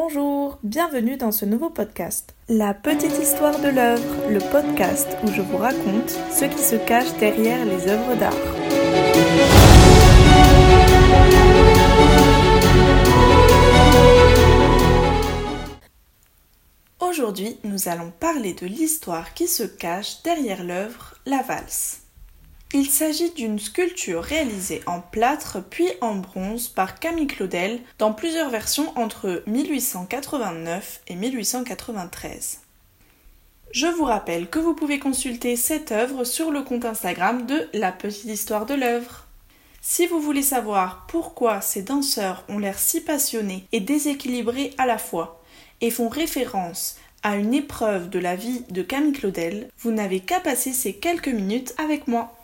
Bonjour, bienvenue dans ce nouveau podcast. La petite histoire de l'œuvre, le podcast où je vous raconte ce qui se cache derrière les œuvres d'art. Aujourd'hui, nous allons parler de l'histoire qui se cache derrière l'œuvre La valse. Il s'agit d'une sculpture réalisée en plâtre puis en bronze par Camille Claudel dans plusieurs versions entre 1889 et 1893. Je vous rappelle que vous pouvez consulter cette œuvre sur le compte Instagram de La Petite Histoire de l'œuvre. Si vous voulez savoir pourquoi ces danseurs ont l'air si passionnés et déséquilibrés à la fois, et font référence à une épreuve de la vie de Camille Claudel, vous n'avez qu'à passer ces quelques minutes avec moi.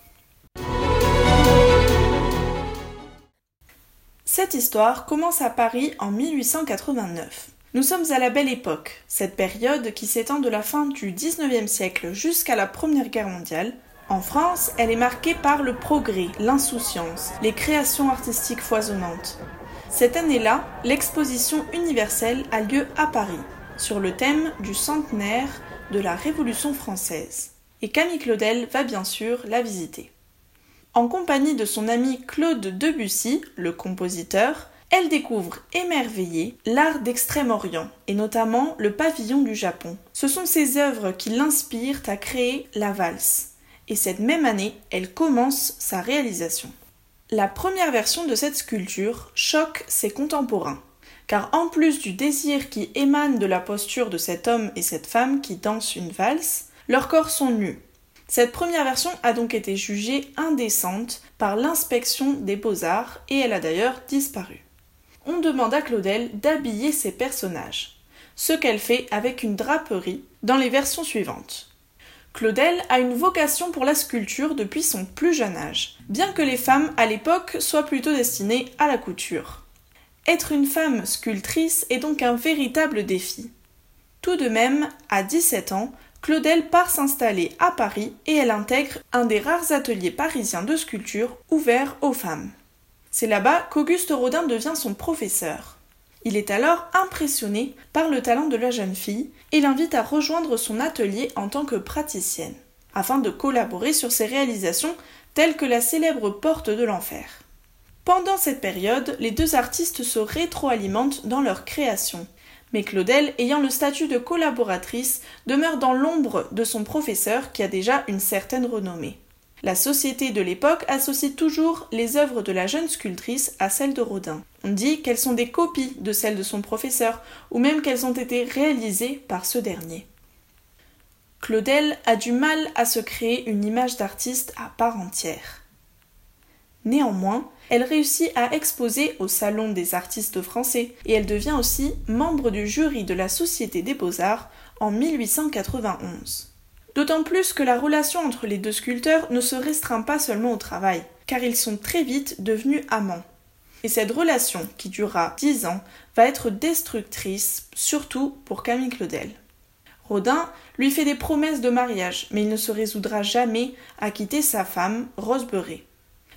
Cette histoire commence à Paris en 1889. Nous sommes à la belle époque, cette période qui s'étend de la fin du XIXe siècle jusqu'à la Première Guerre mondiale. En France, elle est marquée par le progrès, l'insouciance, les créations artistiques foisonnantes. Cette année-là, l'exposition universelle a lieu à Paris, sur le thème du centenaire de la Révolution française. Et Camille Claudel va bien sûr la visiter. En compagnie de son ami Claude Debussy, le compositeur, elle découvre émerveillée l'art d'Extrême-Orient, et notamment le pavillon du Japon. Ce sont ces œuvres qui l'inspirent à créer la valse, et cette même année, elle commence sa réalisation. La première version de cette sculpture choque ses contemporains, car en plus du désir qui émane de la posture de cet homme et cette femme qui dansent une valse, leurs corps sont nus, cette première version a donc été jugée indécente par l'inspection des beaux-arts et elle a d'ailleurs disparu. On demande à Claudel d'habiller ses personnages, ce qu'elle fait avec une draperie dans les versions suivantes. Claudel a une vocation pour la sculpture depuis son plus jeune âge, bien que les femmes à l'époque soient plutôt destinées à la couture. Être une femme sculptrice est donc un véritable défi. Tout de même, à 17 ans, Claudel part s'installer à Paris et elle intègre un des rares ateliers parisiens de sculpture ouverts aux femmes. C'est là-bas qu'Auguste Rodin devient son professeur. Il est alors impressionné par le talent de la jeune fille et l'invite à rejoindre son atelier en tant que praticienne, afin de collaborer sur ses réalisations telles que la célèbre porte de l'enfer. Pendant cette période, les deux artistes se rétroalimentent dans leur création, mais Claudel, ayant le statut de collaboratrice, demeure dans l'ombre de son professeur qui a déjà une certaine renommée. La société de l'époque associe toujours les œuvres de la jeune sculptrice à celles de Rodin. On dit qu'elles sont des copies de celles de son professeur, ou même qu'elles ont été réalisées par ce dernier. Claudel a du mal à se créer une image d'artiste à part entière. Néanmoins, elle réussit à exposer au Salon des artistes français et elle devient aussi membre du jury de la Société des beaux-arts en 1891. D'autant plus que la relation entre les deux sculpteurs ne se restreint pas seulement au travail, car ils sont très vite devenus amants. Et cette relation, qui durera dix ans, va être destructrice, surtout pour Camille Claudel. Rodin lui fait des promesses de mariage, mais il ne se résoudra jamais à quitter sa femme, Rose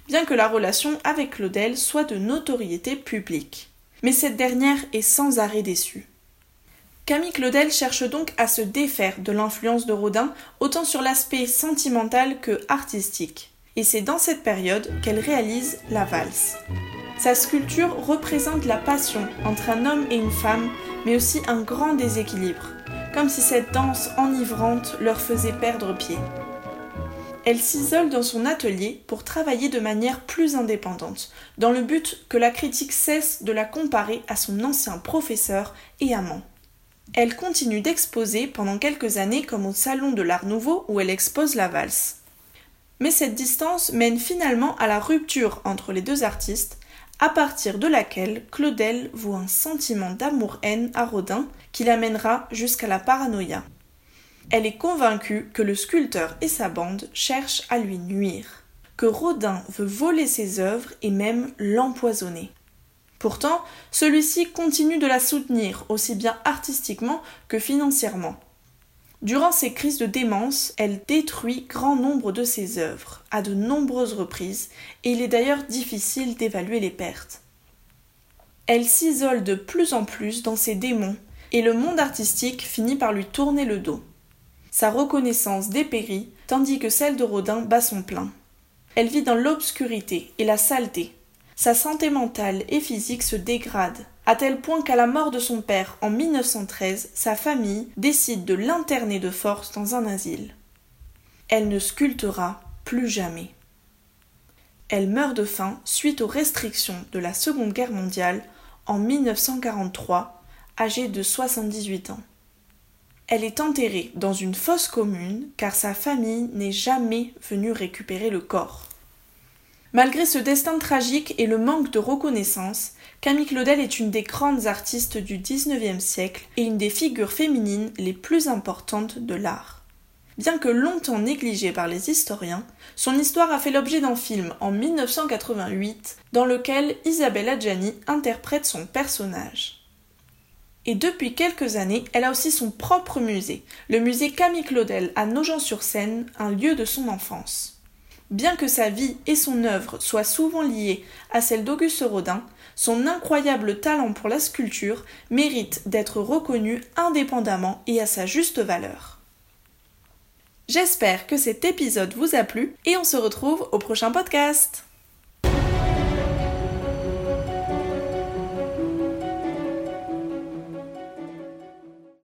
bien que la relation avec Claudel soit de notoriété publique. Mais cette dernière est sans arrêt déçue. Camille Claudel cherche donc à se défaire de l'influence de Rodin autant sur l'aspect sentimental que artistique. Et c'est dans cette période qu'elle réalise la valse. Sa sculpture représente la passion entre un homme et une femme, mais aussi un grand déséquilibre, comme si cette danse enivrante leur faisait perdre pied elle s'isole dans son atelier pour travailler de manière plus indépendante, dans le but que la critique cesse de la comparer à son ancien professeur et amant. Elle continue d'exposer pendant quelques années comme au Salon de l'Art Nouveau où elle expose la valse. Mais cette distance mène finalement à la rupture entre les deux artistes, à partir de laquelle Claudel voue un sentiment d'amour-haine à Rodin qui l'amènera jusqu'à la paranoïa. Elle est convaincue que le sculpteur et sa bande cherchent à lui nuire, que Rodin veut voler ses œuvres et même l'empoisonner. Pourtant, celui-ci continue de la soutenir aussi bien artistiquement que financièrement. Durant ses crises de démence, elle détruit grand nombre de ses œuvres, à de nombreuses reprises, et il est d'ailleurs difficile d'évaluer les pertes. Elle s'isole de plus en plus dans ses démons, et le monde artistique finit par lui tourner le dos. Sa reconnaissance dépérit, tandis que celle de Rodin bat son plein. Elle vit dans l'obscurité et la saleté. Sa santé mentale et physique se dégrade, à tel point qu'à la mort de son père en 1913, sa famille décide de l'interner de force dans un asile. Elle ne sculptera plus jamais. Elle meurt de faim suite aux restrictions de la Seconde Guerre mondiale en 1943, âgée de 78 ans. Elle est enterrée dans une fosse commune car sa famille n'est jamais venue récupérer le corps. Malgré ce destin tragique et le manque de reconnaissance, Camille Claudel est une des grandes artistes du XIXe siècle et une des figures féminines les plus importantes de l'art. Bien que longtemps négligée par les historiens, son histoire a fait l'objet d'un film en 1988 dans lequel Isabelle Adjani interprète son personnage. Et depuis quelques années, elle a aussi son propre musée, le musée Camille Claudel à Nogent-sur-Seine, un lieu de son enfance. Bien que sa vie et son œuvre soient souvent liées à celle d'Auguste Rodin, son incroyable talent pour la sculpture mérite d'être reconnu indépendamment et à sa juste valeur. J'espère que cet épisode vous a plu et on se retrouve au prochain podcast.